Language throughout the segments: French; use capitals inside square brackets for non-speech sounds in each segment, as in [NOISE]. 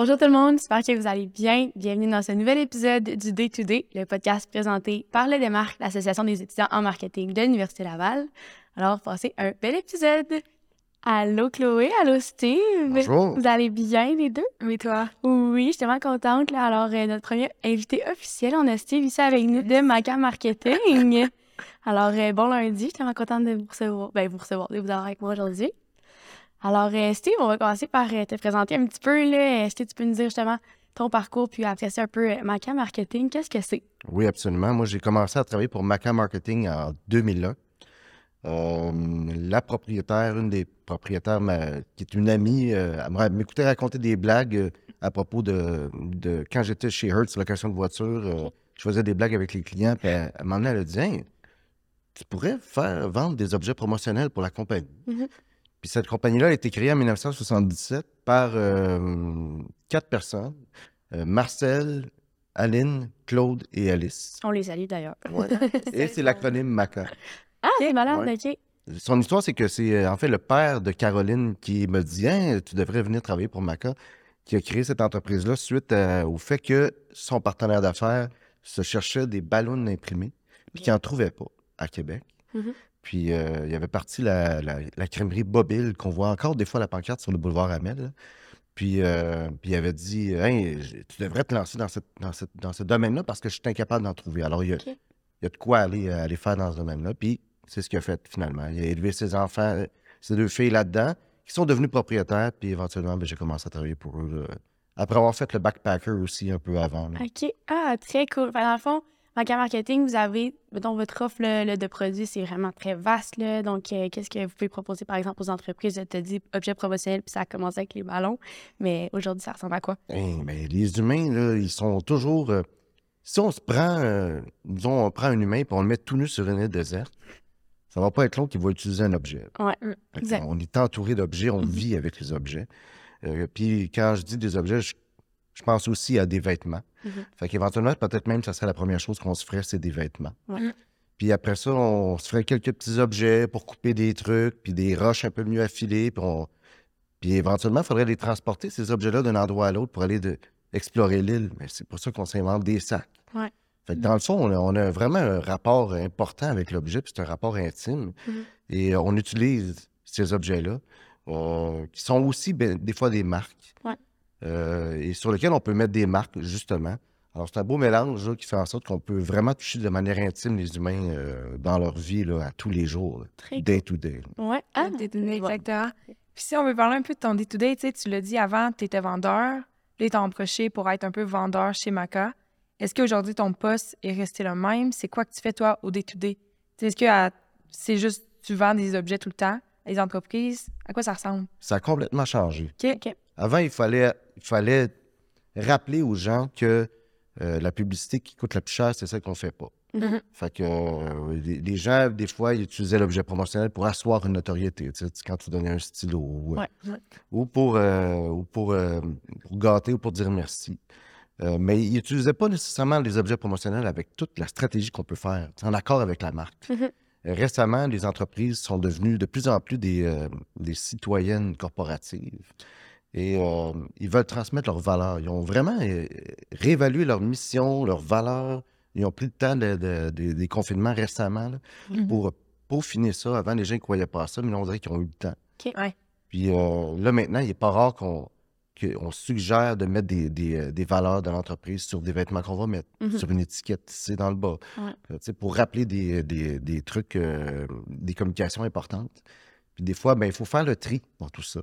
Bonjour tout le monde, j'espère que vous allez bien. Bienvenue dans ce nouvel épisode du Day to Day, le podcast présenté par le Démarque, l'Association des étudiants en marketing de l'Université Laval. Alors, passez un bel épisode. Allô Chloé, allô Steve. Bonjour. Vous allez bien les deux? Mais toi? Oui, je suis tellement contente. Là. Alors, euh, notre premier invité officiel, on a Steve ici avec nous de Maca Marketing. [LAUGHS] Alors, euh, bon lundi, je suis tellement contente de vous recevoir, ben, vous recevoir, de vous avoir avec moi aujourd'hui. Alors, euh, Steve, on va commencer par euh, te présenter un petit peu. Là. Est-ce que tu peux nous dire justement ton parcours, puis après ça, un peu euh, Maca Marketing, qu'est-ce que c'est? Oui, absolument. Moi, j'ai commencé à travailler pour Maca Marketing en 2001. Euh, la propriétaire, une des propriétaires, ma- qui est une amie, euh, elle m'écoutait raconter des blagues à propos de, de quand j'étais chez Hertz, location de voiture. euh, je faisais des blagues avec les clients, puis elle, elle m'en elle a dit Hey, tu pourrais faire vendre des objets promotionnels pour la compagnie. Mhm. Puis cette compagnie-là a été créée en 1977 par euh, quatre personnes euh, Marcel, Aline, Claude et Alice. On les salue d'ailleurs. [LAUGHS] Et c'est l'acronyme MACA. Ah, c'est malade, Ouais. ok. Son histoire, c'est que c'est euh, en fait le père de Caroline qui me dit Hein, tu devrais venir travailler pour Maca, qui a créé cette entreprise-là suite à- au fait que son partenaire d'affaires se cherchait des ballons imprimés, puis qu'il n'en trouvait pas à Québec. Mhm. Puis euh, il y avait parti la, la, la crèmerie Bobile, qu'on voit encore des fois la pancarte sur le boulevard Amel. là. Puis, euh, puis il avait dit Hey, tu devrais te lancer dans, cette, dans, cette- dans ce domaine-là parce que je suis incapable d'en trouver. Alors, il y a, il y a de quoi aller, aller faire dans ce domaine-là. Puis c'est ce qu'il a fait finalement. Il a élevé ses enfants, euh, ses deux filles là-dedans, qui sont devenus propriétaires. Puis éventuellement, ben, j'ai commencé à travailler pour eux. là. Après avoir fait le backpacker aussi un peu avant. là. OK. Ah, très cool. Fait, dans le fond, Maca Marketing, vous avez, mettons, votre offre là, là, de produits, c'est vraiment très vaste. Là. Donc, euh, qu'est-ce que vous pouvez proposer, par exemple, aux entreprises? Je te dis objets promotionnels, puis ça a commencé avec les ballons. Mais aujourd'hui, ça ressemble à quoi? Ben, les humains, là, ils sont toujours. euh, si on se prend, euh, disons, on prend un humain et on le met tout nu sur une île déserte, ça va pas être long qu'il va utiliser un objet. Ouais, exact. On est entouré d'objets, on vit avec les objets. Puis quand je dis des objets, je, je pense aussi à des vêtements. Mhm. Fait qu'éventuellement, peut-être même, ça serait la première chose qu'on se ferait, c'est des vêtements. Ouais. Mm. Puis après ça, on se ferait quelques petits objets pour couper des trucs, puis des roches un peu mieux affilées. Puis, on... puis éventuellement, il faudrait les transporter, ces objets-là, d'un endroit à l'autre pour aller de... explorer l'île. Mais c'est pour ça qu'on s'invente des sacs. Ouais. Fait que dans le fond, on a, on a vraiment un rapport important avec l'objet, puis c'est un rapport intime. Mhm. Et on utilise ces objets-là, qui sont aussi ben, des fois des marques. Ouais. Euh, et sur lesquels on peut mettre des marques, justement. Alors, c'est un beau mélange là, qui fait en sorte qu'on peut vraiment toucher de manière intime les humains euh, dans leur vie là, à tous les jours, là, Très cool. day to day. Ouais. Ah, Ah, day-to-day, ouais. exactement. Puis si on veut parler un peu de ton day-to-day, tu sais, tu l'as dit avant, tu étais vendeur. Là, t'ont approché pour être un peu vendeur chez Maca. Est-ce qu'aujourd'hui, ton poste est resté le même? C'est quoi que tu fais, toi, au day-to-day? Tu sais, Est-ce que à- c'est juste tu vends des objets tout le temps à les entreprises? À quoi ça ressemble? Ça a complètement changé. OK. OK. Avant, il fallait, fallait rappeler aux gens que euh, la publicité qui coûte la plus cher, c'est celle qu'on fait pas. Mhm. Fait que euh, les, les gens, des fois, ils utilisaient l'objet promotionnel pour asseoir une notoriété. Tu sais, quand tu donnais un stylo ou, Ouais. ou pour, euh, ou pour, euh, pour gâter ou pour dire merci. Euh, mais ils n'utilisaient pas nécessairement les objets promotionnels avec toute la stratégie qu'on peut faire, en accord avec la marque. Mhm. Euh, Récemment, les entreprises sont devenues de plus en plus des, euh, des citoyennes corporatives et euh, ils veulent transmettre leurs valeurs. Ils ont vraiment euh, réévalué leur mission, leurs valeurs. Ils ont pris le temps de- de- de- des confinements récemment là, Mhm. pour peaufiner ça. Avant, les gens ne croyaient pas à ça, mais là, on dirait qu'ils ont eu le temps. OK. Ouais. Puis euh, là, maintenant, il n'est pas rare qu'on qu'on suggère de mettre des, des, des valeurs de l'entreprise sur des vêtements qu'on va mettre, Mhm. sur une étiquette tissée dans le bas, Ouais. Tu sais, pour rappeler des, des, des trucs, euh, des communications importantes. Puis des fois, ben, il faut faire le tri dans tout ça.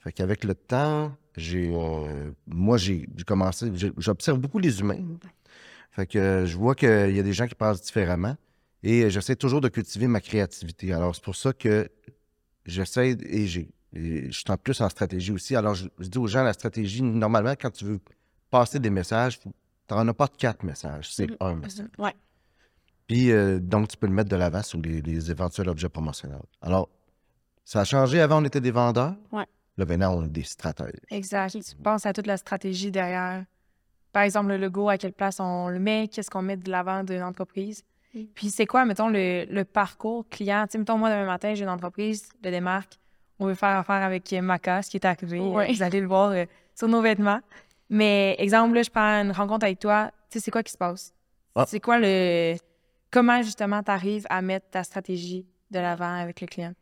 Fait qu'avec le temps, j'ai, euh, moi, j'ai commencé, j'observe beaucoup les humains. Fait que euh, je vois qu'il y a des gens qui pensent différemment et euh, j'essaie toujours de cultiver ma créativité. Alors, c'est pour ça que j'essaie et j'ai. je suis en plus en stratégie aussi. Alors, je, je dis aux gens, la stratégie, normalement, quand tu veux passer des messages, tu n'en as pas de quatre messages, c'est Mhm. un message. Ouais. Puis, euh, donc, tu peux le mettre de l'avant sur les, les éventuels objets promotionnels. Alors, ça a changé. Avant, on était des vendeurs. Ouais. Là, maintenant, on est des stratèges. Exact. Tu penses à toute la stratégie derrière. Par exemple, le logo, à quelle place on le met, qu'est-ce qu'on met de l'avant d'une entreprise. Mm. Puis c'est quoi, mettons, le, le parcours client? Tu sais, mettons, moi, demain matin, j'ai une entreprise de démarque. On veut faire affaire avec Maca, ce qui est arrivé. Ouais. Vous allez le voir euh, sur nos vêtements. Mais exemple, là, je prends une rencontre avec toi, tu sais, c'est quoi qui se passe? Ah. C'est quoi le. Comment justement tu arrives à mettre ta stratégie de l'avant avec le client?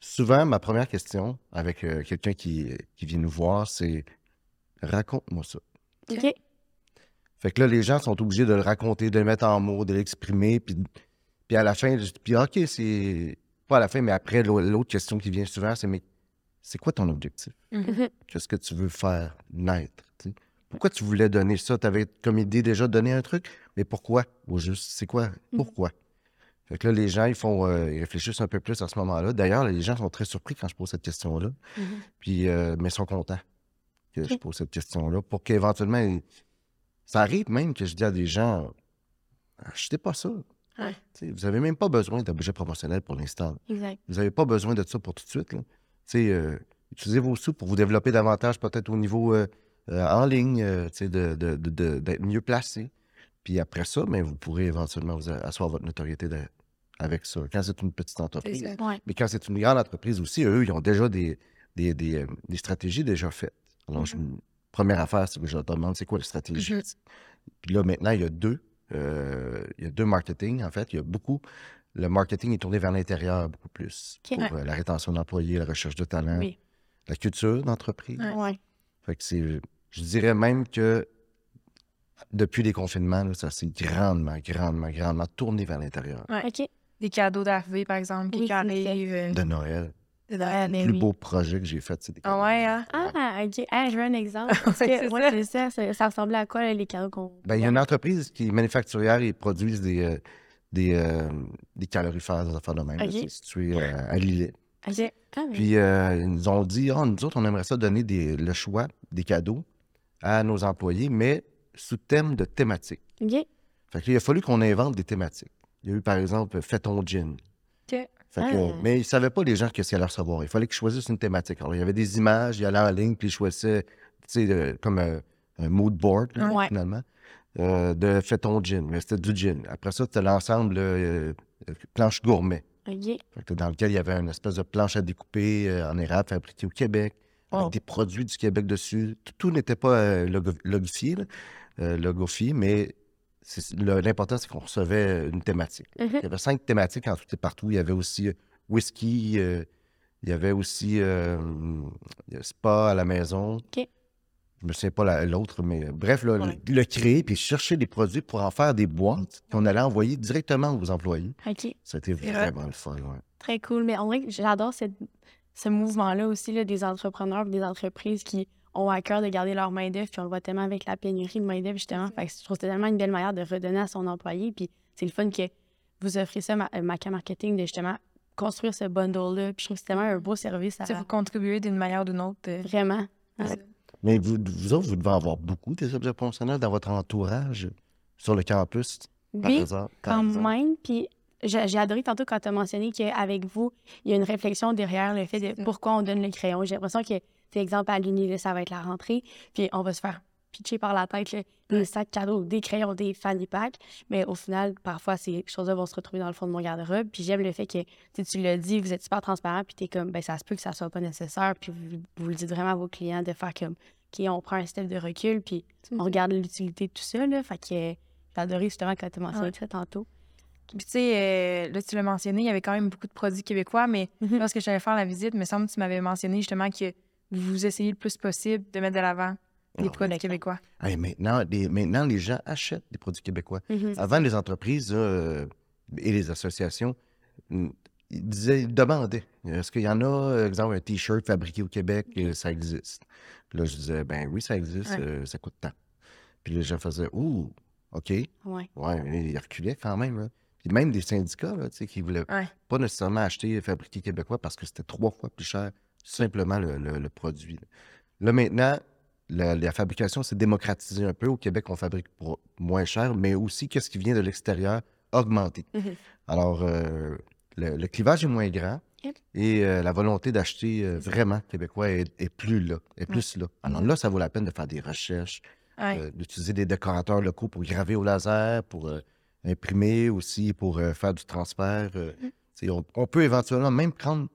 Souvent, ma première question avec euh, quelqu'un qui, qui vient nous voir, c'est raconte-moi ça. OK. Fait que là, les gens sont obligés de le raconter, de le mettre en mots, de l'exprimer. Puis, puis à la fin, je dis, puis OK, c'est. Pas à la fin, mais après, l'au- l'autre question qui vient souvent, c'est mais c'est quoi ton objectif? Mhm. Qu'est-ce que tu veux faire naître? Pourquoi tu voulais donner ça? Tu avais comme idée déjà de donner un truc, mais pourquoi? Ou juste, c'est quoi? Pourquoi? Fait que là, les gens, ils font, euh, ils réfléchissent un peu plus à ce moment-là. D'ailleurs, les gens sont très surpris quand je pose cette question-là. Mhm. Puis, euh, mais ils sont contents que je pose cette question-là pour qu'éventuellement, ils- ça arrive même que je dis à des gens, achetez pas ça. Ouais. Vous n'avez même pas besoin d'un budget promotionnel pour l'instant. Vous n'avez pas besoin de ça pour tout de suite. là. Euh, utilisez vos sous pour vous développer davantage, peut-être au niveau en ligne, sais, de- de- de- de- d'être mieux placé. Puis après ça, ben, vous pourrez éventuellement vous asseoir votre notoriété de- avec ça. Quand c'est une petite entreprise. Ouais. Mais quand c'est une grande entreprise aussi, eux, ils ont déjà des, des, des, euh, des stratégies déjà faites. Alors, je- première affaire, c'est que je leur demande c'est quoi la stratégie? Mhm. Puis là, maintenant, il y a deux. euh, il y a deux marketing, en fait. Il y a beaucoup. Le marketing est tourné vers l'intérieur beaucoup plus. Pour euh, la rétention d'employés, la recherche de talent, Oui. la culture d'entreprise. Ouais. Fait que c'est. Je dirais même que depuis les confinements, là, ça s'est grandement, grandement, grandement tourné vers l'intérieur. Ouais. Des cadeaux d'arrivée, par exemple, qui arrivent. euh, De Noël. de Noël, Le mais plus oui. beau projet que j'ai fait, c'est des Ah ouais, hein? Ah, OK. Ah, je veux un exemple. [LAUGHS] Parce que, c'est ouais, ça. c'est ça. Ça, ça ressemblait à quoi, les cadeaux qu'on. Ben, il y a une entreprise qui est manufacturière et produisent des, euh, des, euh, des calorifères, des affaires de même. C'est situé euh, à Lillet. OK. Ah, mais- Puis euh, ils nous ont dit, Ah, nous autres, on aimerait ça donner des, le choix des cadeaux à nos employés, mais sous thème de thématique. OK. Fait que là, il a fallu qu'on invente des thématiques. Il y a eu, par exemple, Fais ton gin. OK. Fait que, Ah. Mais ils ne savaient pas les gens qu'est-ce qu'ils allaient recevoir. Il fallait qu'ils choisissent une thématique. Alors, il y avait des images, ils allaient en ligne, puis ils choisissaient, tu sais, euh, comme un, un mood board, Ouais. finalement, euh, de Fais ton gin. Mais c'était du gin. Après ça, c'était l'ensemble euh, planche gourmet. OK. Fait que dans lequel il y avait une espèce de planche à découper en érable fabriquée au Québec, avec Oh. des produits du Québec dessus. Tout, tout n'était pas logo- logifié, logofié, mais l'important, c'est qu'on recevait une thématique. Mhm. Il y avait cinq thématiques en tout et partout. Il y avait aussi euh, whisky, euh, il y avait aussi euh, spa à la maison. OK. Je me souviens pas la- l'autre, mais euh, bref, là, Ouais. le, le créer puis chercher des produits pour en faire des boîtes qu'on allait envoyer directement aux employés. OK. C'était vraiment le fun. ouais. Très cool. Mais dirait que j'adore ce mouvement-là aussi, là, des entrepreneurs et des entreprises qui ont à cœur de garder leur main-d'œuvre. Puis on le voit tellement avec la pénurie de main-d'œuvre, justement. Fait que je trouve que c'est tellement une belle manière de redonner à son employé. Puis c'est le fun que vous offrez ça, ma- euh, Maca Marketing, de justement construire ce bundle-là. Puis je trouve que c'est tellement un beau service à Tu sais, vous contribuez d'une manière ou d'une autre. euh, Vraiment. Ouais. Mais vous, vous autres, vous devez avoir beaucoup des objets promotionnels dans votre entourage sur le campus, par Oui, par quand exemple. même. Puis j'ai adoré tantôt quand tu as mentionné qu'avec vous, il y a une réflexion derrière le fait de ça. pourquoi on donne le crayon. J'ai l'impression que, c'est exemple, à l'Uni, ça va être la rentrée, puis on va se faire pitcher par la tête là, des sacs cadeaux, des crayons, des fanny packs. Mais au final, parfois, ces choses-là vont se retrouver dans le fond de mon garde-robe. Puis j'aime le fait que, tu l'as dit, vous êtes super transparent, puis tu es comme, ben ça se peut que ça soit pas nécessaire. Puis vous, vous le dites vraiment à vos clients de faire comme, OK, on prend un step de recul, puis on regarde l'utilité de tout ça. Là, fait que j'ai adoré justement quand tu as mentionné Ouais. ça tantôt. Puis tu sais, euh, là, tu l'as mentionné, il y avait quand même beaucoup de produits québécois, mais Mhm. lorsque j'allais faire la visite, il me semble que tu m'avais mentionné justement que vous essayez le plus possible de mettre de l'avant les oui. produits québécois. Hey, maintenant, les, maintenant, les gens achètent des produits québécois. Mhm. Avant, les entreprises euh, et les associations, mm, ils disaient, ils demandaient est-ce qu'il y en a, euh, exemple, un T-shirt fabriqué au Québec, euh, ça existe? Là, je disais ben oui, ça existe, Ouais. euh, ça coûte tant. Puis les gens faisaient ouh, OK. Ouais. Ouais, mais ils reculaient quand même. Là. Puis même des syndicats là, qui voulaient Ouais. pas nécessairement acheter fabriqué québécois parce que c'était trois fois plus cher, simplement le, le- le produit. Là, maintenant, la, la fabrication s'est démocratisée un peu. Au Québec, on fabrique pour moins cher, mais aussi qu'est-ce qui vient de l'extérieur augmenté. Mhm. Alors, euh, le, le clivage est moins grand Yep. et euh, la volonté d'acheter euh, vraiment québécois est, est plus là, est plus là. Alors là, ça vaut la peine de faire des recherches, Ouais. d'utiliser des décorateurs locaux pour graver au laser, pour imprimer aussi, pour faire du transfert. sais, on, on peut éventuellement même prendre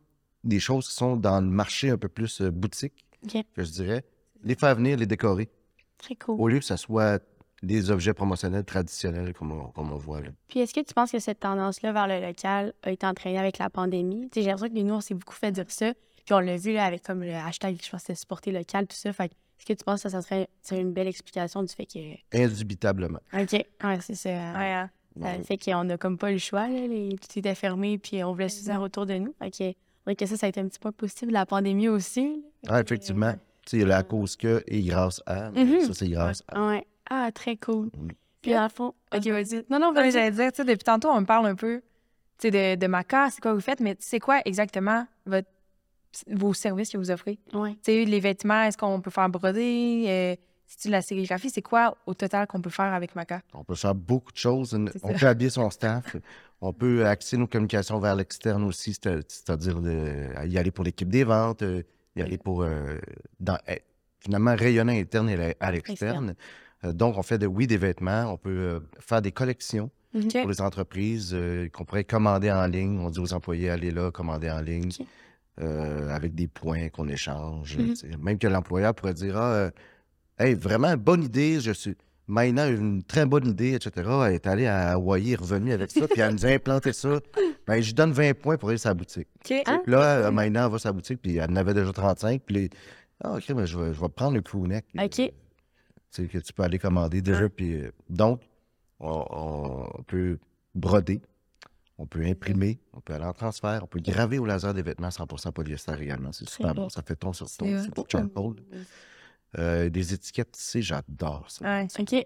des choses qui sont dans le marché un peu plus euh, boutique, OK. que je dirais, les faire venir, les décorer. Très cool. Au lieu que ce soit des objets promotionnels traditionnels comme on, comme on voit là. Puis est-ce que tu penses que cette tendance-là vers le local a été entraînée avec la pandémie? Tu sais, j'ai l'impression que nous, on s'est beaucoup fait dire ça. Puis on l'a vu là, avec comme le hashtag, je pense que c'était supporter local, tout ça. Fait que est-ce que tu penses que ça serait, serait une belle explication du fait que. Indubitablement. OK. Ouais, c'est ça. Ouais, hein. Ça fait qu'on n'a comme pas le choix. Là, les... Tout était fermé, puis on voulait se faire autour de nous. Fait que, faudrait que ça, ça a été un petit point positif de la pandémie aussi. Ah, effectivement. Tu sais, il y a la cause que et grâce à. Mhm. Ça, c'est grâce à. Ouais. Ah, très cool. Mm. Puis dans le fond. Ok, vas-y. Non, non, vas-y. j'allais dire, tu sais, depuis tantôt, on me parle un peu, tu sais, de, de Maca, c'est quoi vous faites, mais c'est quoi exactement votre, vos services que vous offrez? Ouais. Tu sais, les vêtements, est-ce qu'on peut faire broder? Euh, c'est-tu de la sérigraphie? C'est quoi, au total, qu'on peut faire avec Maca? On peut faire beaucoup de choses. On peut habiller son staff. On peut axer nos communications vers l'externe aussi, c'est- c'est-à-dire de- y aller pour l'équipe des ventes, euh, y aller pour euh, dans- eh, finalement rayonner à l'interne et à l'externe. Euh, donc, on fait de, oui des vêtements, on peut euh, faire des collections Mhm. OK. pour les entreprises euh, qu'on pourrait commander en ligne. On dit aux employés, allez là, commander en ligne euh, avec des points qu'on échange. Mhm. sais. Même que l'employeur pourrait dire, ah, euh, hey, vraiment, bonne idée, je suis... A une très bonne idée, etc. Elle est allée à Hawaï, est revenue avec ça, puis elle nous a implanté ça. Ben, je lui donne 20 points pour aller sa boutique. Hein? Là, euh, Maïna elle va à sa boutique, puis elle en avait déjà 35. Puis les... ah, OK, ben, je, vais, je vais prendre le crewneck. euh, OK. tu sais, que tu peux aller commander déjà. Puis, euh, donc, on, on peut broder, on peut imprimer, on peut aller en transfert, on peut graver au laser des vêtements 100% polyester également. C'est super bon, ça fait ton sur C'est ton, c'est pour charcoal. Euh, des étiquettes tissées, j'adore ça. Ouais. OK.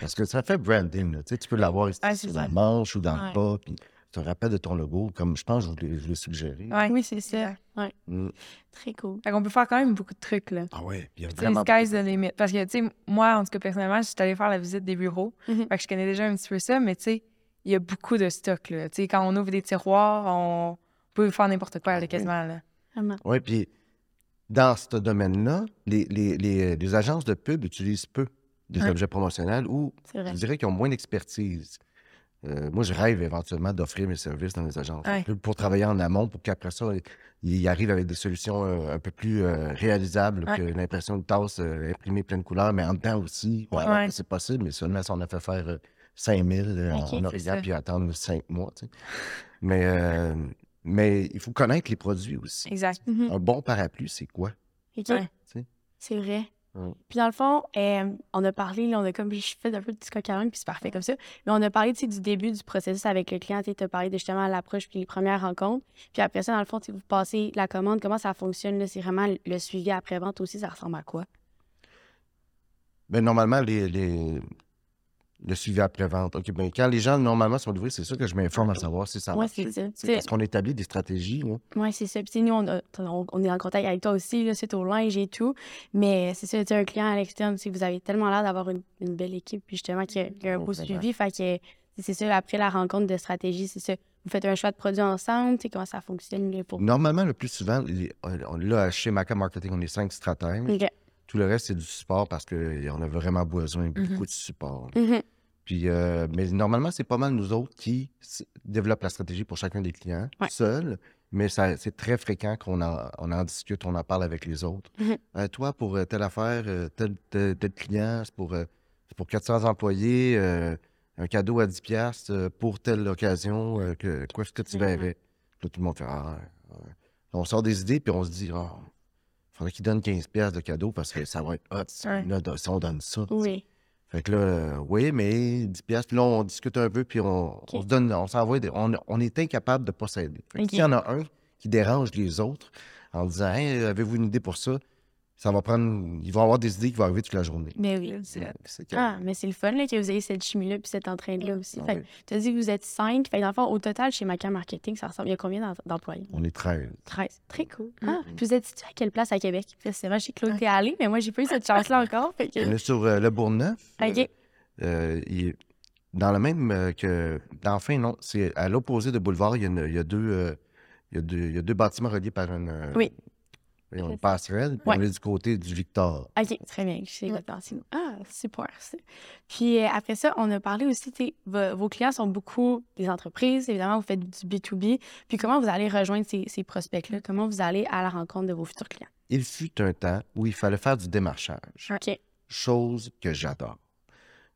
Parce que ça fait branding. là. Tu, sais, tu peux l'avoir ici Ouais, sur ça. la manche ou dans Ouais. le bas, puis tu te rappelles de ton logo, comme je pense que je vous l'ai- suggéré. Ouais. Oui, c'est ça. Mm. Très cool. Fait qu'on peut faire quand même beaucoup de trucs, là. Ah puis il y a Tu sais, vraiment... sky's the limit. Parce que, tu sais, moi, en tout cas, personnellement, je suis allée faire la visite des bureaux. Mhm. Fait que je connais déjà un petit peu ça, mais tu sais, il y a beaucoup de stock, là. Tu sais, quand on ouvre des tiroirs, on peut faire n'importe quoi, là, quasiment, là. Vraiment. Oui, puis dans ce domaine-là, les, les, les, les agences de pub utilisent peu des objets promotionnels ou je dirais qu'ils ont moins d'expertise. Euh, moi, je rêve éventuellement d'offrir mes services dans les agences de Ouais. pub pour travailler en amont, pour qu'après ça, ils arrivent avec des solutions euh, un peu plus euh, réalisables Ouais. que l'impression de tasse imprimée pleine couleur, mais en dedans aussi. Ouais, Ouais. C'est possible, mais seulement si on a fait faire euh, 5000 euh, Ok, en Orient puis attendre 5 mois. tu sais. Mais, euh, mais il faut connaître les produits aussi. Exact. Mhm. Un bon parapluie, c'est quoi? C'est vrai. Puis dans le fond, euh, on a parlé, là, on a comme je fais un peu de l'âne, puis c'est parfait comme ça. Mais on a parlé tu sais, du début du processus avec le client. Tu as parlé de justement l'approche puis les premières rencontres. Puis après ça, dans le fond, tu sais, vous passez la commande, comment ça fonctionne? là? C'est vraiment le suivi après-vente aussi, ça ressemble à quoi? Ben, normalement, les, les- le suivi après-vente. OK, ben, quand les gens, normalement, sont livrés, c'est sûr que je m'informe à savoir si ça marche. c'est ça. C'est- Parce qu'on établit des stratégies. Oui, c'est ça. Puis nous, on, a- on, on est en contact avec toi aussi, là, suite au linge et tout. Mais c'est ça, tu un client à l'externe, sais, vous avez tellement l'air d'avoir une, une belle équipe, puis justement, qu'il y a, qu'il y a un Oh, beau vraiment. suivi. Fait que c'est ça, après la rencontre de stratégie, c'est ça. Vous faites un choix de produits ensemble, tu sais, comment ça fonctionne pour. Normalement, le plus souvent, les- on- là, chez Maca Marketing, on est cinq stratèges. Tout le reste, c'est du support parce qu'on a vraiment besoin beaucoup de support. Mhm. Puis, euh, mais normalement, c'est pas mal nous autres qui développent la stratégie pour chacun des clients, Ouais. seuls. Mais c'est très fréquent qu'on en, on en discute, on en parle avec les autres. Mhm. Euh, toi, pour euh, telle affaire, tel, tel, tel client, c'est pour, pour 400 employés, un cadeau à 10 piastres pour telle occasion, que, quoi est-ce que tu Mhm. verrais? Là, tout le monde fait Ah, ouais. On sort des idées, puis on se dit Ah, faudrait qu'il donne 15 piastres de cadeau parce que ça va être hot si, Ouais. là, si on donne ça. Oui. Fait que là, euh, oui, mais 10 piastres, puis là, on discute un peu, puis on, on se donne, on s'envoie, des- on, on est incapable de pas s'aider. Ok. S'il y en a un qui dérange les autres en disant, hey, avez-vous une idée pour ça? Ça va prendre, ils vont avoir des idées qui vont arriver toute la journée. Mais oui. C'est- Ah, mais c'est le fun là, que vous ayez cette chimie-là puis cette entraide-là aussi. Ah Fait oui. que tu as dit que vous êtes cinq. Fait que dans le fond, au total, chez Maca Marketing, ça ressemble. Il y a combien d'em- d'employés? On est 13. 13. Très cool. Mm. Ah, puis vous êtes situé à quelle place à Québec? Précisément, chez Claude t'es allé, mais moi, j'ai pas eu cette chance-là [LAUGHS] encore. Fait que... On est sur euh, le Bourgneuf. OK. Euh, il- dans le même euh, que. Enfin, non, c'est à l'opposé de Boulevard, il y a, une- il y a deux. euh, il y a deux, il y a deux bâtiments reliés par une, euh, Oui. une passerelle, puis Ouais. on est du côté du Victor. OK, très bien. Je sais où. Ah, super. Puis euh, après ça, on a parlé aussi, vos clients sont beaucoup des entreprises. Évidemment, vous faites du B2B. Puis comment vous allez rejoindre ces, ces prospects-là? Comment vous allez à la rencontre de vos futurs clients? Il fut un temps où il fallait faire du démarchage. OK. chose que j'adore.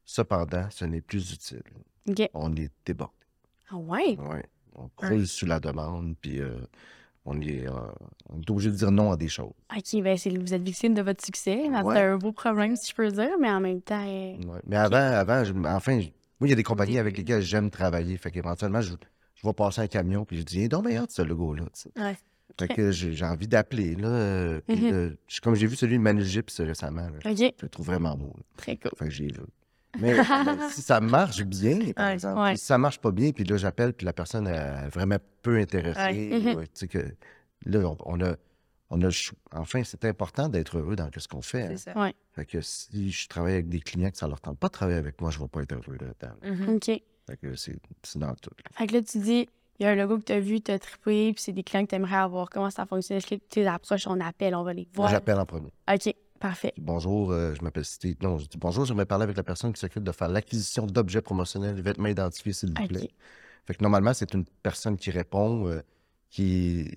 Cependant, ce n'est plus utile. OK. On est débordé. Ah ouais? Ouais. On croule sur la demande, puis euh, on, est, euh, on est obligé de dire non à des choses. OK, ben c'est, vous êtes victime de votre succès. là. Ouais. C'est un beau problème, si je peux dire, mais en même temps... euh, Ouais. Mais avant, avant je- enfin, je- moi, il y a des compagnies avec lesquelles j'aime travailler. Fait qu'éventuellement, je, je vais passer un camion, puis je dis, donc, mais hâte, ce logo-là. tu sais. Ouais. Fait que j'ai envie d'appeler, là. euh, Mhm. de- comme j'ai vu celui de Manu Gips récemment, là, je le trouve vraiment beau. là. très cool. Fait que j'ai vu. Mais, mais [LAUGHS] si ça marche bien, par Ouais, exemple, ouais. si ça marche pas bien, puis là, j'appelle, puis la personne est vraiment peu intéressée, Ouais. Ouais, [LAUGHS] tu sais que là, on, on a, on a Enfin, c'est important d'être heureux dans ce qu'on fait. hein. C'est ça. Fait que si je travaille avec des clients que ça leur tente pas de travailler avec moi, je vais pas être heureux là-dedans. Mhm. OK. Fait que c'est c'est dans tout. Fait que là, tu dis, il y a un logo que tu as vu, tu as trippé, puis c'est des clients que tu aimerais avoir. Comment ça fonctionne? Est-ce que tu les approches, on appelle, on va les voir? j'appelle en premier. OK, parfait. Bonjour, euh, je m'appelle Steve. Non, je dis bonjour, j'aimerais parler avec la personne qui s'occupe de faire l'acquisition d'objets promotionnels, vêtements identifiés, s'il vous plaît. Fait que normalement, c'est une personne qui répond, euh, qui.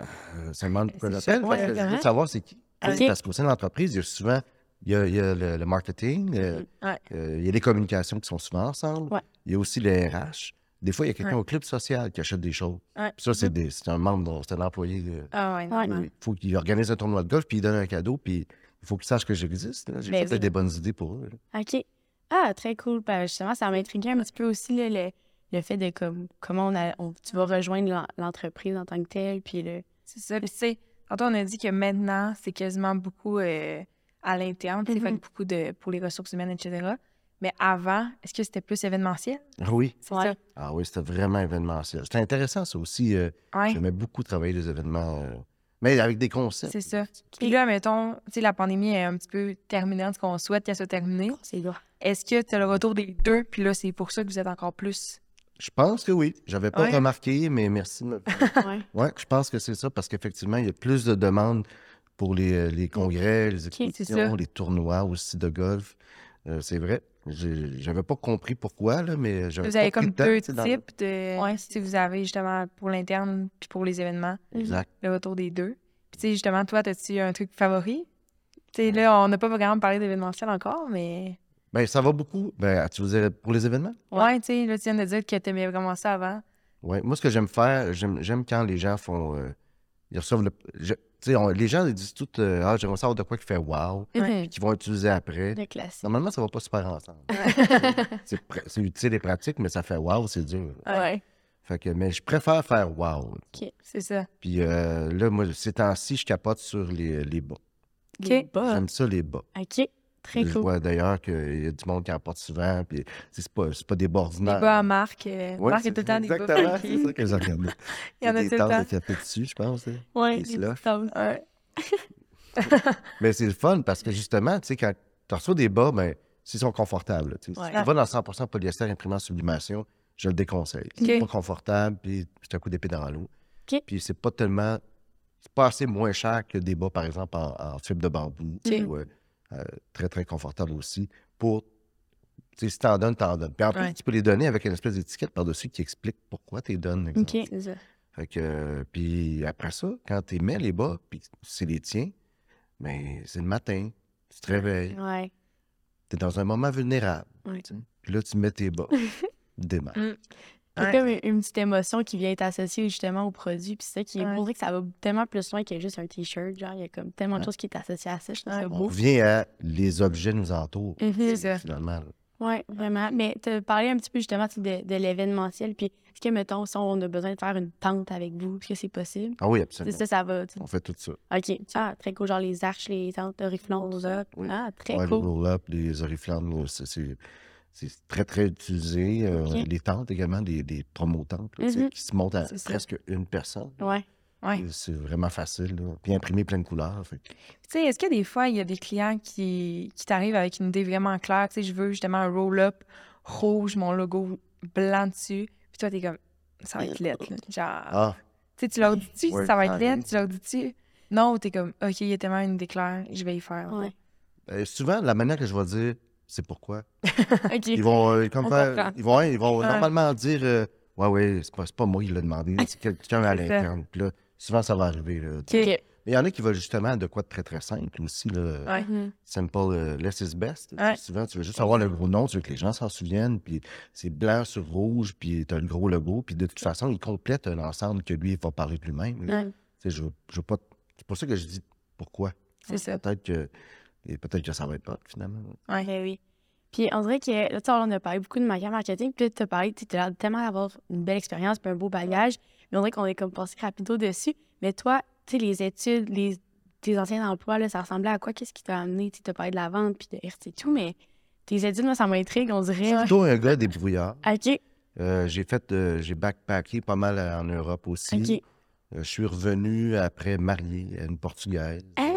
Euh, ça demande que ouais, je veux savoir c'est qui. Parce qu'au sein de l'entreprise, il y a souvent. Il y a, il y a le, le marketing, euh, Ouais. euh, il y a les communications qui sont souvent ensemble. Ouais. Il y a aussi les RH. Des fois, il y a quelqu'un Ouais. au club social qui achète des choses. Ouais. Puis ça, c'est des- c'est un membre, c'est un employé. de- Ah ouais, Ouais. normal. il faut qu'il organise un tournoi de golf, puis il donne un cadeau, puis il faut qu'il sache que j'existe. là. J'ai Ben peut-être oui. des bonnes idées pour eux. là. OK. Ah, très cool. Ben, justement, ça m'intriguait un petit peu aussi là, le, le fait de comme, comment on a, on- tu vas rejoindre l'en- l'entreprise en tant que telle. Puis le... C'est ça. Puis, tu sais, tantôt, on a dit que maintenant, c'est quasiment beaucoup euh, à l'interne, sais, fait Mhm. beaucoup de, pour les ressources humaines, etc. Mais avant, est-ce que c'était plus événementiel? Ah oui. C'est Ouais. ça. Ah oui, c'était vraiment événementiel. C'était intéressant, ça aussi. euh, Ouais, J'aimais beaucoup travailler des événements, euh, mais avec des concepts. c'est ça. Puis là, mettons, tu sais, la pandémie est un petit peu terminée, en ce qu'on souhaite qu'elle soit terminée. C'est lourd. Est-ce que tu as le retour des deux, puis là, c'est pour ça que vous êtes encore plus? Je pense que oui. J'avais pas Ouais. remarqué, mais merci de me [LAUGHS] Ouais. Oui, je pense que c'est ça, parce qu'effectivement, il y a plus de demandes pour les, euh, les congrès, les expositions, les tournois aussi de golf. Euh, c'est vrai. J'avais pas compris pourquoi, là, mais j'avais Vous pas avez comme deux types de. Ouais. Si vous avez justement pour l'interne, puis pour les événements, Exact. le retour des deux. Puis, tu sais, justement, toi, as-tu un truc favori? Tu sais, là, on n'a pas vraiment parlé d'événementiel encore, mais. Ben, ça va beaucoup. Ben, tu veux dire pour les événements? Ouais. Ouais, tu sais, là, tu viens de dire que tu aimais vraiment ça avant. Oui. Moi, ce que j'aime faire, j'aime j'aime quand les gens font. euh, ils reçoivent le. On- les gens ils disent tout euh, Ah, j'aimerais savoir de quoi qui fait wow, Mhm. qu'ils vont utiliser après. Normalement, ça va pas super ensemble. [LAUGHS] c'est c'est utile et pratique, mais ça fait wow, c'est dur. Ouais. Fait que, mais je préfère faire wow. C'est ça. Puis euh, là, moi, ces temps-ci, je capote sur les, les bas. Les bas. J'aime ça, les bas. OK. Très Je cool. vois d'ailleurs qu'il y a du monde qui en porte souvent, puis c'est c'est pas, c'est pas des bas Des ordinaires. bas à Marc. euh, Ouais, c'est est tout le temps des bas. Exactement, c'est ça que j'ai regardé. [LAUGHS] Il y en a des tout le tasses de café dessus, je pense. hein. Petites tasses. Ouais. [LAUGHS] Mais c'est le fun parce que justement, tu sais, quand tu reçois des bas, ben, s'ils sont confortables. tu. Ouais. Si tu vas dans 100% polyester imprimant sublimation, je le déconseille. C'est Ok. pas confortable, puis c'est un coup d'épée dans l'eau. Ok. Puis c'est pas tellement. C'est pas assez moins cher que des bas, par exemple, en, en fibre de bambou. Ou, euh, euh, très, très confortable aussi. Pour. Tu sais, si t'en donnes, t'en donnes. Puis en plus, Ouais. tu peux les donner avec une espèce d'étiquette par-dessus qui explique pourquoi tu les donnes. exemple. OK. C'est ça. Fait que, euh, puis après ça, quand tu mets les bas, puis c'est les tiens, mais c'est le matin, tu te réveilles, Ouais. tu es dans un moment vulnérable. Ouais. Puis là, tu mets tes bas, [LAUGHS] démarre. C'est Ouais. comme une, une petite émotion qui vient être associée justement au produit. Puis c'est ça qui est Ouais. beau. On dirait que ça va tellement plus loin que juste un T-shirt. Genre, il y a comme tellement de Ouais. choses qui est associées à ça. Je trouve Ouais. ça On beau. revient à les objets nous entourent, Mhm. C'est ça. finalement. Oui, vraiment. Mais tu as parlé un petit peu justement de, de l'événementiel. Puis est-ce que, mettons, si on a besoin de faire une tente avec vous, est-ce que c'est possible? Ah oui, C'est absolument. ça, ça va. On fait tout ça. OK. Ah, très cool. Genre les arches, les tentes, oriflammes. Oui. Ah, très Ouais, les cool. roll-up, les oriflammes, c'est- c'est très, très utilisé. Euh. Les tentes également, des, des promo-tentes là, Mhm. qui se montent à ça. presque une personne. Ouais. Ouais. C'est vraiment facile. Là. Puis imprimer plein de couleurs. fait que- Tu sais, est-ce que des fois, il y a des clients qui, qui t'arrivent avec une idée vraiment claire? Tu sais, je veux justement un roll-up rouge, mon logo blanc dessus. Puis toi, t'es comme, ça va être lettre. Genre, Ah, tu leur dis-tu, Ouais, ça va être lettre? Tu leur dis-tu? Non, t'es comme, OK, il y a tellement une idée claire, je vais y faire. Ouais. euh, souvent, la manière que je vais dire, c'est pourquoi. [LAUGHS] OK. Ils vont, euh, comme ils vont, ils vont Ouais. normalement dire euh, Ouais, ouais, c'est pas, c'est pas moi qui l'ai demandé, c'est [LAUGHS] quelqu'un à l'interne. Puis là, souvent, ça va arriver. là. Mais il y en a qui veulent justement de quoi de très, très simple aussi. Là. Ouais. Mhm. Simple, euh, less is best. Ouais. Souvent, tu veux juste avoir le gros nom, tu veux que les gens s'en souviennent, puis c'est blanc sur rouge, puis tu as le gros logo, puis de toute façon, il complète un ensemble que lui, il va parler de lui-même. Je, je veux pas... C'est pour ça que je dis pourquoi. C'est ça. Peut-être que, et peut-être que ça va être pas, finalement. Ouais. Ben oui. Puis on dirait que, là, tu sais, on a parlé beaucoup de marketing, marketing puis là, tu as parlé, tu as l'air tellement d'avoir une belle expérience puis un beau bagage, mais on dirait qu'on est comme passé rapido dessus. Mais toi, tu sais, les études, les, tes anciens emplois, là, ça ressemblait à quoi? Qu'est-ce qui t'a amené? Tu as parlé de la vente puis de RT et tout, mais tes études, moi, ça m'intrigue, on dirait. Plutôt un gars débrouillard. [LAUGHS] OK, Euh, j'ai fait, euh, j'ai backpacké pas mal en Europe aussi. OK. Euh, je suis revenu après marié à une Portugaise. Hein?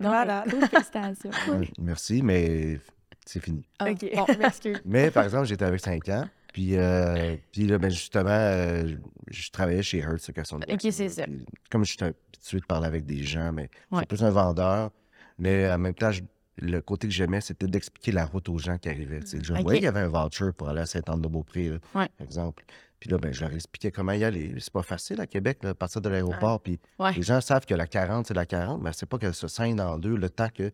Voilà. félicitations. [LAUGHS] Merci, mais c'est fini. Ah, OK. Bon, m'excuse. [LAUGHS] Mais par exemple, j'étais avec 5 ans. Puis, euh, puis là, ben, justement, euh, je travaillais chez Hertz, location de Ok, c'est ça. Puis Comme je suis habitué de parler avec des gens, mais Ouais. c'est plus un vendeur. Mais en même temps, je- le côté que j'aimais, c'était d'expliquer la route aux gens qui arrivaient. Je voyais qu'il y avait un voucher pour aller à Saint-Anne-de-Beaupré, Ouais. par exemple. Puis là, ben, je leur expliquais comment y aller. C'est pas facile à Québec, là, partir de l'aéroport. Puis Ouais. les gens savent que la 40, c'est la 40, mais c'est pas qu'elle se scinde en deux le temps qu'elle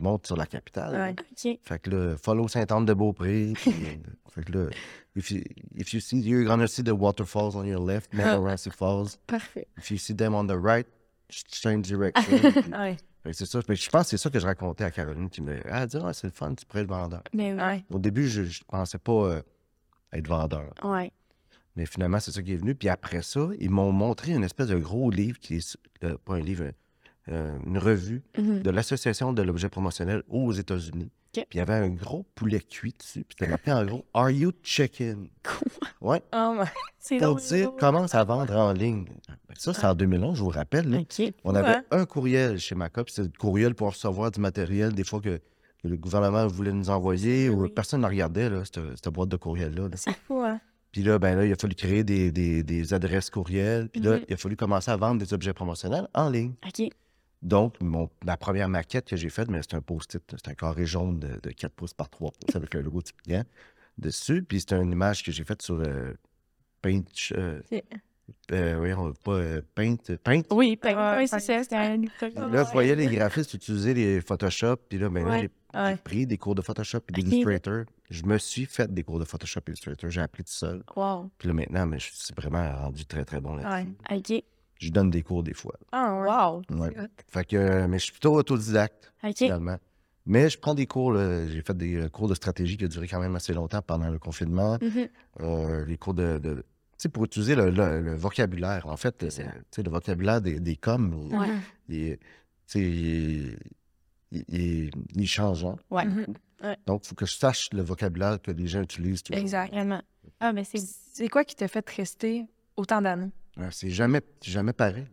monte sur la capitale. Ouais. Fait que là, follow Saint-Anne-de-Beaupré. [LAUGHS] euh, fait que là, if you, if you see, you're gonna see the waterfalls on your left, Montmorency [LAUGHS] Falls. Parfait. If you see them on the right, change direction. [LAUGHS] Puis, Ouais. fait que c'est ça. Fait que je pense que c'est ça que je racontais à Caroline qui me dit Ah, dis, ah, c'est le fun, tu pourrais être vendeur. Mais oui. Au début, je, je pensais pas euh, être vendeur. Ouais. Mais finalement, c'est ça qui est venu. Puis après ça, ils m'ont montré une espèce de gros livre qui est, euh, pas un livre, euh, une revue Mhm. de l'Association de l'objet promotionnel aux États-Unis. Puis il y avait un gros poulet cuit dessus. Puis c'était marqué en gros Are you chicken? Ouais. Oh, my- C'est Pour dire commence à vendre en ligne. Ben, Ça, c'est en 2011, je vous rappelle. là. On Ouais. avait un courriel chez Maca, puis c'était le courriel pour recevoir du matériel, des fois que, que le gouvernement voulait nous envoyer, ou Oui. personne ne regardait, là, cette, cette boîte de courriel-là. là. C'est fou, hein? Puis là, ben là, il a fallu créer des, des- des adresses courriel. Puis là, Mhm. il a fallu commencer à vendre des objets promotionnels en ligne. OK. Donc, mon, la première maquette que j'ai faite, mais c'est un post-it, c'est un carré jaune de, de 4 pouces par 3 pouces avec un logo de client dessus. Puis c'est une image que j'ai faite sur euh, Paint. euh, C'est- euh, oui, on- pas euh, Paint. Paint? Oui, oui, c'est ça. C'était un Là, vous voyez les graphistes utiliser les Photoshop. Puis là, ben, là, Ouais. j'ai j'ai pris des cours de Photoshop et d'Illustrator. Je me suis fait des cours de Photoshop et Illustrator. J'ai appris tout seul. Wow. Puis là, maintenant, mais je suis vraiment rendu très, très bon là-dessus. OK. Je donne des cours des fois. Ah. Wow. Ouais. Fait que, euh, mais je suis plutôt autodidacte, finalement. Mais je prends des cours, j'ai fait des euh, cours de stratégie qui ont duré quand même assez longtemps pendant le confinement. Mhm. Euh, les cours de. de- tu sais, pour utiliser le, le- le vocabulaire. En fait, tu sais, le vocabulaire des, des coms, Ouais. Il, il- il- il est changeant. Ouais. Mhm. Donc, il faut que je sache le vocabulaire que les gens utilisent. toujours. Exact. Vraiment. Ah, mais c'est. C'est quoi qui t'a fait rester autant d'années? Ouais, C'est jamais, jamais pareil.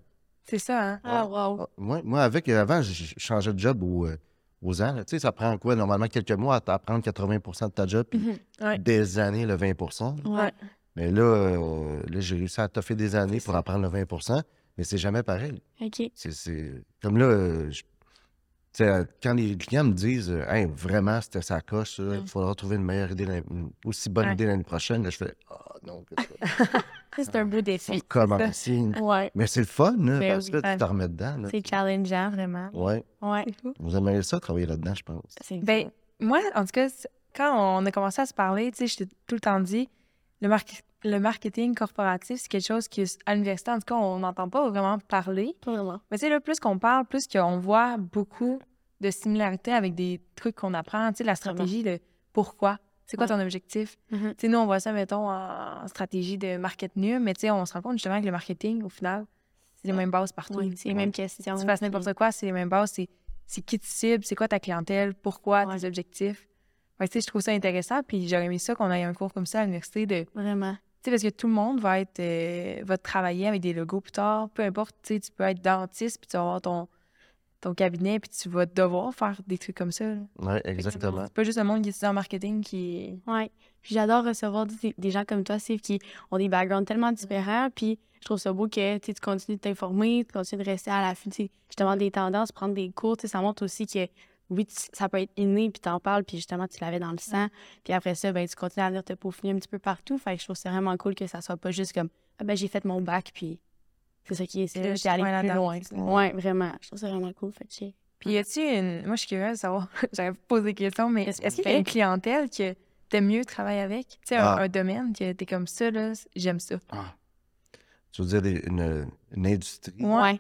C'est ça, hein? Ah, wow. Ah, ouais, moi, avec, avant, je changeais de job au, euh, aux ans. Tu sais, ça prend quoi, normalement, quelques mois à apprendre 80% de ta job, puis Mhm. Ouais. des années, le 20 Ouais. Mais là, euh, là j'ai réussi à toffer des années pour apprendre le 20% mais c'est jamais pareil. OK. C'est- C'est comme là, euh, je- euh, quand les clients me disent euh, Hey, vraiment, c'était sa coche, il faudra trouver une meilleure idée, une aussi bonne Ouais. idée l'année prochaine, là, je fais Ah non, que ça. [LAUGHS] Ça, c'est un beau défi. comment? Ouais. Mais c'est le fun, là, Ben parce oui. que là, tu te remets dedans. là. C'est challengeant, vraiment. Ouais. Ouais. Vous aimeriez ça, travailler là-dedans, je pense. C'est Ben, moi, en tout cas, quand on a commencé à se parler, tu sais, je t'ai tout le temps dit, le, mark- le marketing corporatif, c'est quelque chose que, à l'université, en tout cas, on n'entend pas vraiment parler. pas vraiment. Mais tu sais, là, plus qu'on parle, plus qu'on voit beaucoup de similarités avec des trucs qu'on apprend. Tu sais, la stratégie, le pourquoi. C'est quoi Ouais. ton objectif? Mhm. Tu sais, nous, on voit ça, mettons, en stratégie de market nu, mais tu sais, on se rend compte justement que le marketing, au final, c'est les mêmes bases partout. Oui, c'est les mêmes questions. Tu fasses n'importe quoi, c'est les mêmes bases. C'est, c'est qui tu cibles, c'est quoi ta clientèle, pourquoi, Ouais. tes objectifs. Tu sais, je trouve ça intéressant. Puis j'aurais aimé ça qu'on ait un cours comme ça à l'université de. Tu Vraiment. sais, parce que tout le monde va être euh, va travailler avec des logos plus tard. Peu importe, tu sais, tu peux être dentiste, puis tu vas avoir ton, ton cabinet, puis tu vas devoir faire des trucs comme ça. Oui, exactement. C'est pas juste le monde qui est en marketing qui. Ouais. Puis j'adore recevoir des, des gens comme toi, Steve, qui ont des backgrounds tellement différents. Puis je trouve ça beau que tu sais, tu continues de t'informer, tu continues de rester à la fin, tu sais, justement, des tendances, prendre des cours. tu sais, Ça montre aussi que oui, tu- ça peut être inné, puis t'en parles, puis justement, tu l'avais dans le sang. Puis après ça, ben, tu continues à venir te peaufiner un petit peu partout. Fait que je trouve que c'est vraiment cool que ça soit pas juste comme, ah ben, j'ai fait mon bac, puis c'est ça qui est. C'est j'étais allée plus loin. c'est ça. Ouais, vraiment. Je trouve ça vraiment cool. Fait que Puis y a-tu une. Moi, je suis curieuse de savoir. [LAUGHS] J'avais pas posé des questions, mais est-ce qu'il y a une clientèle que t'aimes mieux travailler avec? Tu sais, un, Ah. un domaine que t'es comme ça, là, j'aime ça. Ah. Tu veux dire une, une industrie? Ouais.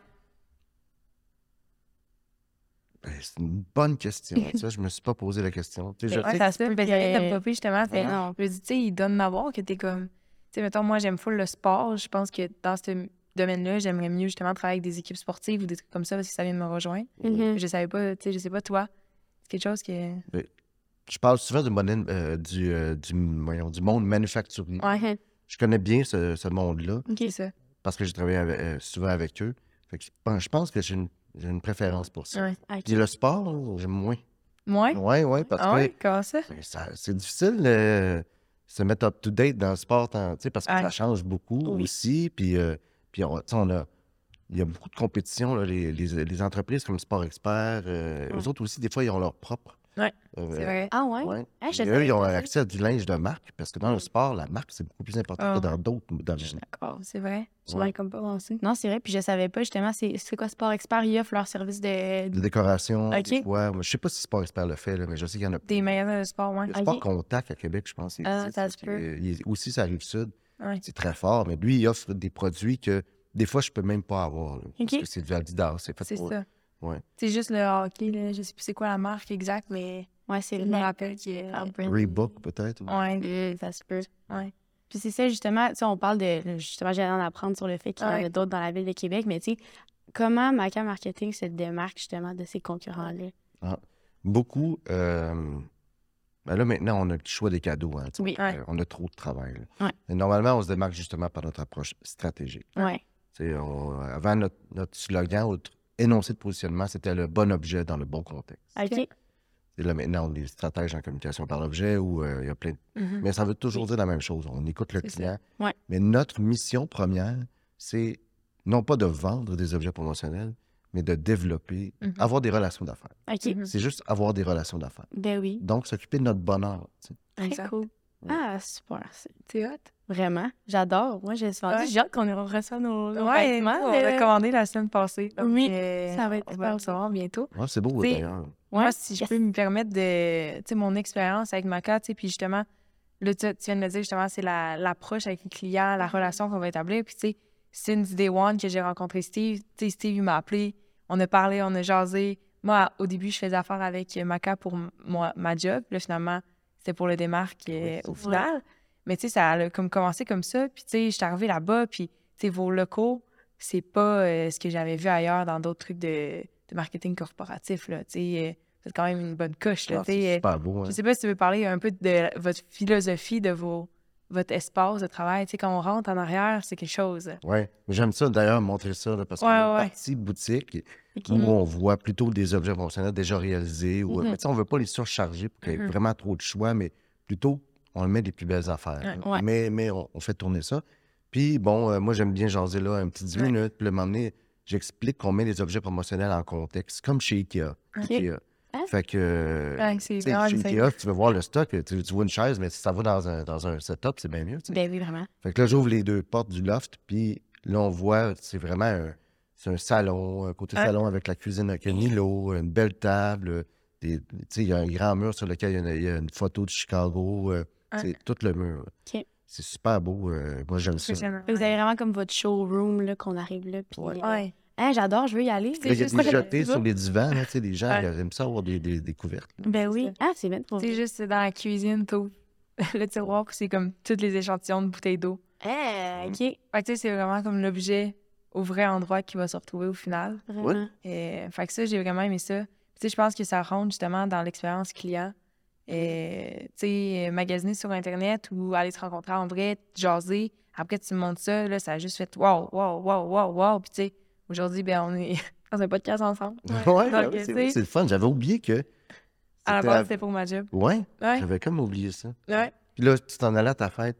Ben, c'est une bonne question. [LAUGHS] ça, je me suis pas posé la question. Tu sais, je Ouais, sais ça que se tu peut. que- justement. c'est- non. Je dis, tu sais, il donne m'avoir que t'es comme. Tu sais, mettons, moi, j'aime full le sport. Je pense que dans ce domaine-là, j'aimerais mieux justement travailler avec des équipes sportives ou des trucs comme ça parce que ça vient de me rejoindre. Mhm. Je savais pas, tu sais, je sais pas, toi. C'est quelque chose que. Je parle souvent du, modèle, euh, du, euh, du, voyons, du monde manufacturier. Ouais, Je connais bien ce, ce monde-là Ok. c'est ça. parce que j'ai travaillé avec- euh, souvent avec eux. Fait que je pense- je pense que j'ai une, j'ai une préférence pour ça. Ouais. Puis le sport, j'aime moins. Moi? Oui, oui, parce Ah ouais? Comment ça? que ben, ça- c'est difficile de se mettre up-to-date dans le sport, parce que Ouais. ça change beaucoup Oui. aussi. Puis, euh, puis on, on a, il y a beaucoup de compétitions. là, les, les- les entreprises comme Sport Expert, euh, eux autres aussi, des fois, ils ont leur propre. Ouais, euh, C'est vrai. Ah ouais? ouais. Ah, je eux, ils ont accès à du linge de marque parce que dans le sport, la marque, c'est beaucoup plus important Ah. que dans d'autres domaines. D'accord. C'est vrai. Je Ouais. comme pas pensé. Non, c'est vrai. Puis je savais pas, justement, c'est c'est quoi Sport Expert? Ils offrent leur service de. De décoration, Ok. fois. Je sais pas si Sport Expert le fait, là, mais je sais qu'il y en a. Des magasins de sport, ouais. Il y a Sport. Contact à Québec, je pense. Ah, ça se peut. aussi, ça arrive sud. Ouais. C'est très fort, mais lui, il offre des produits que des fois, je peux même pas avoir. là, Parce Ok. que c'est du Adidas. C'est fait C'est pour- ça. Ouais. C'est juste le hockey, là. Je sais plus c'est quoi la marque exacte, mais Ouais, c'est je me rappelle. Ah, brand. Reebok, peut-être. ou- Ouais. Mm, ça se peut. Ouais. Puis c'est ça, justement, tu sais, on parle de. Justement, j'ai en apprendre sur le fait qu'il y en a d'autres dans la ville de Québec, mais tu sais, comment Maca Marketing se démarque justement de ces concurrents-là? Beaucoup. euh, ben là, maintenant, on a le choix des cadeaux. hein, tu sais. Oui. Ouais. Euh, on a trop de travail. là. Ouais. Mais normalement, on se démarque justement par notre approche stratégique. Ouais. Tu sais, on- avant, notre, notre slogan, énoncé de positionnement, c'était le bon objet dans le bon contexte. OK. Et là, maintenant, on est stratège en communication par l'objet où euh, il y a plein de Mhm. Mais ça veut toujours dire la même chose. On écoute le client. Ouais. Mais notre mission première, c'est non pas de vendre des objets promotionnels, mais de développer, Mhm. avoir des relations d'affaires. OK. Mhm. C'est juste avoir des relations d'affaires. Ben oui. Donc, s'occuper de notre bonheur. tu sais. Très cool. Ah, super. C'est hot. Vraiment? J'adore. Moi, j'ai souvent Ouais. dit, j'ai hâte qu'on reçoive nos, nos Ouais, vêtements. on là. a commandé la semaine passée. donc, Oui, euh, ça va être On va recevoir bientôt. Ouais, c'est beau, d'ailleurs. Ouais. Moi, si je peux me permettre de. Tu sais, mon expérience avec Maca, tu sais, puis justement, là, tu, tu viens de me dire, justement, c'est la- l'approche avec les clients, la relation qu'on va établir. Puis, tu sais, since day one que j'ai rencontré Steve, tu sais, Steve, il m'a appelé, on a parlé, on a jasé. Moi, au début, je faisais affaire avec Maca pour moi, ma job. Là, finalement, c'était pour le démarque euh, c'est au vrai. Mais, tu sais, ça a comme commencé comme ça. Puis, tu sais, je suis arrivée là-bas, puis, tu sais, vos locaux, c'est pas euh, ce que j'avais vu ailleurs dans d'autres trucs de, de marketing corporatif, là. Tu sais, euh, c'est quand même une bonne coche, là. Ah, tu sais, c'est euh, super beau. hein. je sais pas si tu veux parler un peu de votre philosophie, de vos, votre espace de travail. Tu sais, quand on rentre en arrière, c'est quelque chose. Oui, mais j'aime ça d'ailleurs montrer ça là, parce qu'on Ouais, a une ouais. partie boutique où on voit plutôt des objets fonctionnels déjà réalisés. Ou, Mhm. mais tu sais, on ne veut pas les surcharger pour qu'il y ait Mhm. vraiment trop de choix, mais plutôt on met des plus belles affaires. Ouais. Mais, mais on, on fait tourner ça. Puis bon, euh, moi j'aime bien jaser là un petit 10 Ouais. minutes. Puis le moment donné, j'explique qu'on met les objets promotionnels en contexte, comme chez Ikea. OK. Ikea. Ah. Fait que Ouais, c'est tu sais, vraiment chez le Ikea, tu veux voir le stock, tu, tu vois une chaise, mais si ça va dans un, dans un setup, c'est bien mieux. Ben oui, vraiment. Fait que là, j'ouvre les deux portes du loft, puis là, on voit, c'est vraiment un, c'est un salon, un côté Ouais. salon avec la cuisine avec un îlot, une belle table. des- Tu sais, il y a un grand mur sur lequel il y a une, il y a une photo de Chicago. euh, C'est tout le mur. C'est super beau. euh, moi, j'aime ça. Vous avez vraiment comme votre showroom, là, qu'on arrive là. Puis, Ouais. euh, Ouais. hein, j'adore, je veux y aller. Il y a juste des jetés sur les divans. Là, tu sais, les gens Ouais. ils aiment ça avoir des, des, des couvertes. là. Ben C'est oui. Ah, c'est bien pour C'est juste dans la cuisine, tout [LAUGHS] le tiroir, puis c'est comme tous les échantillons de bouteilles d'eau. Ah, OK. Fait que tu sais, c'est vraiment comme l'objet au vrai endroit qui va se retrouver au final. Vraiment. Et, fait que ça, j'ai vraiment aimé ça. Tu sais, je pense que ça rentre justement dans l'expérience client. Et, tu sais, magasiner sur Internet ou aller te rencontrer en vrai, jaser. Après, tu me montres ça, là, ça a juste fait wow, wow, wow, wow, wow. Puis, tu sais, aujourd'hui, ben, on est [LAUGHS] dans un podcast ensemble. Ouais, [LAUGHS] ouais, vrai, sais- c'est le fun. J'avais oublié que. À la c'était base, c'était pour ma job. Ouais, Ouais, j'avais comme oublié ça. ouais. Puis là, tu t'en allais à ta fête.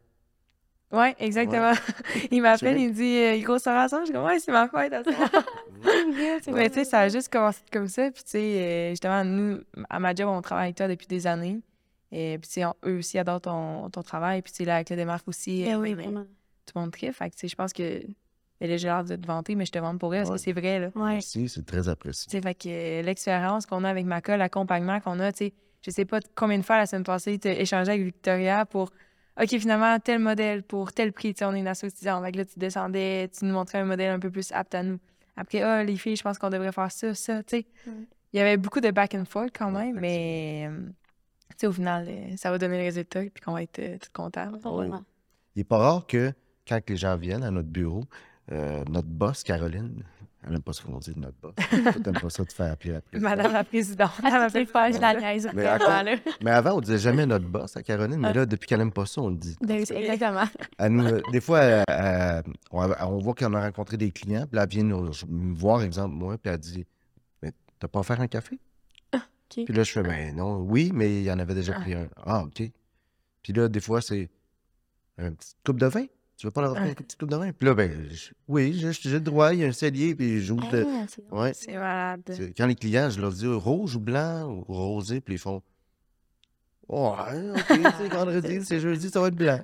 Ouais, exactement. [LAUGHS] il m'appelle, il me dit euh, grosse ensemble. Je dis ouais, c'est ma fête. à ce soir. [LAUGHS] [LAUGHS] Mais tu sais, ça a juste commencé comme ça. Puis tu sais, euh, justement, nous, à ma job, on travaille avec toi depuis des années. Et puis tu sais, on- eux aussi adorent ton, ton travail. Puis tu sais, là, avec le démarque aussi, euh, oui, vraiment. tout le monde tripe. Fait que tu sais, je pense que Et là, j'ai l'air de te vanter, mais je te vante pour elle parce Ouais. que c'est vrai, là. Ouais. Merci, c'est très apprécié. Tu sais, fait que euh, l'expérience qu'on a avec Maca, l'accompagnement qu'on a, tu sais, je sais pas combien de fois la semaine passée, tu as échangé avec Victoria pour, OK, finalement, tel modèle pour tel prix, tu sais, on est une asso étudiante. Que là, tu descendais, tu nous montrais un modèle un peu plus apte à nous. Après, ah, les filles, je pense qu'on devrait faire ça, ça, tu sais. Mm. Il y avait beaucoup de back and forth quand Ouais, même, mais, euh, tu sais, au final, euh, ça va donner le résultat, puis qu'on va être euh, tout vraiment. Il n'est pas rare que quand les gens viennent à notre bureau, euh, notre boss, Caroline, elle n'aime pas ça qu'on dit notre boss. [LAUGHS] Toi, t'aimes pas ça de faire appeler la présidente. Madame la présidente. elle Ah, m'appelle c'est pas, je la comme ça. niaise Mais avant, on disait jamais notre boss à Caroline, mais Ah. là, depuis qu'elle n'aime pas ça, on le dit. Ben, Exactement. Elle nous- des fois, euh, euh, on, on voit qu'on a rencontré des clients, puis là, elle vient nous, me voir, exemple, moi, puis elle dit Mais t'as pas offert un café? OK. Puis là, je fais Ben non, oui, mais il y en avait déjà pris un. Ah, OK. Puis là, des fois, c'est une petite coupe de vin. Tu veux pas leur Ah. une petite coupe de vin? Puis là, ben, je- oui, j'ai le droit, il y a un cellier, puis j'ouvre. le- Ah, c'est drôle. Ouais. C'est malade. C'est- Quand les clients, je leur dis rouge ou blanc ou rosé, puis ils font ouais, OK, [LAUGHS] c'est vendredi, c'est jeudi, ça va être blanc.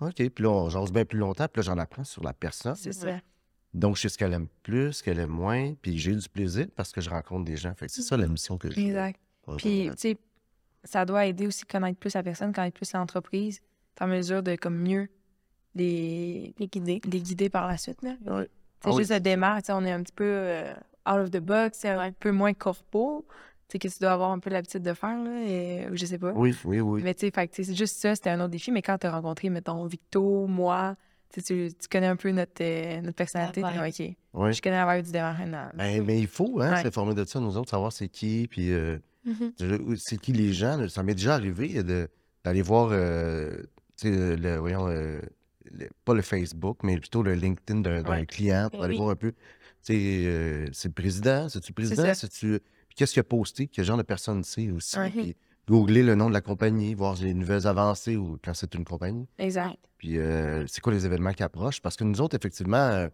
OK, puis là, on jase bien plus longtemps, puis là, j'en apprends sur la personne. C'est ça. Donc, je sais ce qu'elle aime plus, ce qu'elle aime moins, puis j'ai du plaisir parce que je rencontre des gens. Fait que c'est ça la mission que j'ai. Exact. Puis, tu sais, ça doit aider aussi à connaître plus la personne, connaître plus l'entreprise, en mesure de comme mieux les, Les guider. les guider par la suite. Là. Ouais. C'est Ah oui. juste le démarre, tu sais, on est un petit peu euh, out of the box, c'est un peu moins corpo. Tu sais, que tu dois avoir un peu l'habitude de faire, là, et, ou je sais pas. Oui, oui, oui. Mais tu sais, c'est juste ça, c'était un autre défi. Mais quand tu as rencontré, mettons, Victo, moi, tu, connais un peu notre, euh, notre personnalité, t'es comme, OK, Oui. je connais la vibe du démarrage. Ben, mais il faut hein, Ouais. s'informer de ça, nous autres, savoir c'est qui, puis euh, Mhm. je- c'est qui les gens. là. Ça m'est déjà arrivé de- d'aller voir, euh, tu sais, le, voyons, euh, le- pas le Facebook, mais plutôt le LinkedIn d'un Ouais. client pour aller oui. voir un peu, tu euh, c'est le président, c'est-tu le président, c'est-tu... Puis qu'est-ce qu'il a posté, quel genre de personne c'est aussi. Ouais. Puis googler le nom de la compagnie, voir les nouvelles avancées ou quand c'est une compagnie. Exact. Puis euh, c'est quoi les événements qui approchent? Parce que nous autres, effectivement, euh,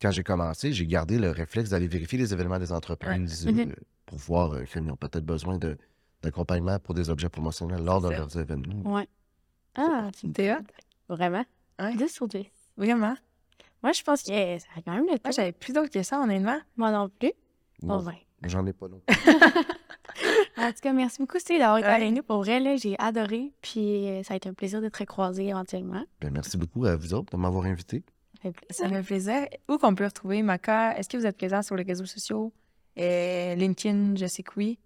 quand j'ai commencé, j'ai gardé le réflexe d'aller vérifier les événements des entreprises euh, pour voir qu'ils ont peut-être besoin de- d'accompagnement pour des objets promotionnels lors de ça. leurs événements. Ouais. Ah, T'es hot? vraiment? Ouais. 10 sur 10. Vraiment? Moi, je pense que ça a quand même le temps. Moi, j'avais plus d'autres que ça, honnêtement. Moi non plus. Moi, Bon, ben. J'en ai pas non. [LAUGHS] En tout cas, merci beaucoup, Steve, d'avoir été Ouais. avec nous. Pour vrai, là, j'ai adoré. Puis euh, ça a été un plaisir de te recroiser éventuellement. Ben, merci beaucoup à vous autres de m'avoir invité. Ça fait plaisir. Ça me fait plaisir. Où qu'on peut retrouver Maca? Est-ce que vous êtes présent sur les réseaux sociaux? Euh, LinkedIn, je sais que oui.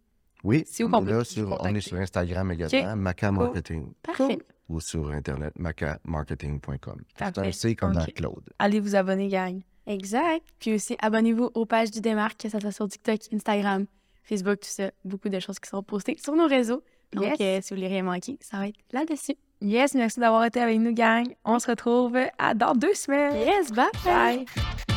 Oui, C'est où on qu'on peut là sur, on est sur Instagram également, Maca Marketing, Parfait. Ou sur Internet, macamarketing.com. C'est un. C comme dans. Claude. Allez vous abonner, gang. Exact. Puis aussi, abonnez-vous aux pages du Démarque, que ça soit sur TikTok, Instagram, Facebook, tout ça. Beaucoup de choses qui seront postées sur nos réseaux. Donc, Yes. euh, si vous voulez rien manquer, ça va être là-dessus. Yes, merci d'avoir été avec nous, gang. On se retrouve à dans deux semaines. Yes, bye! Bye.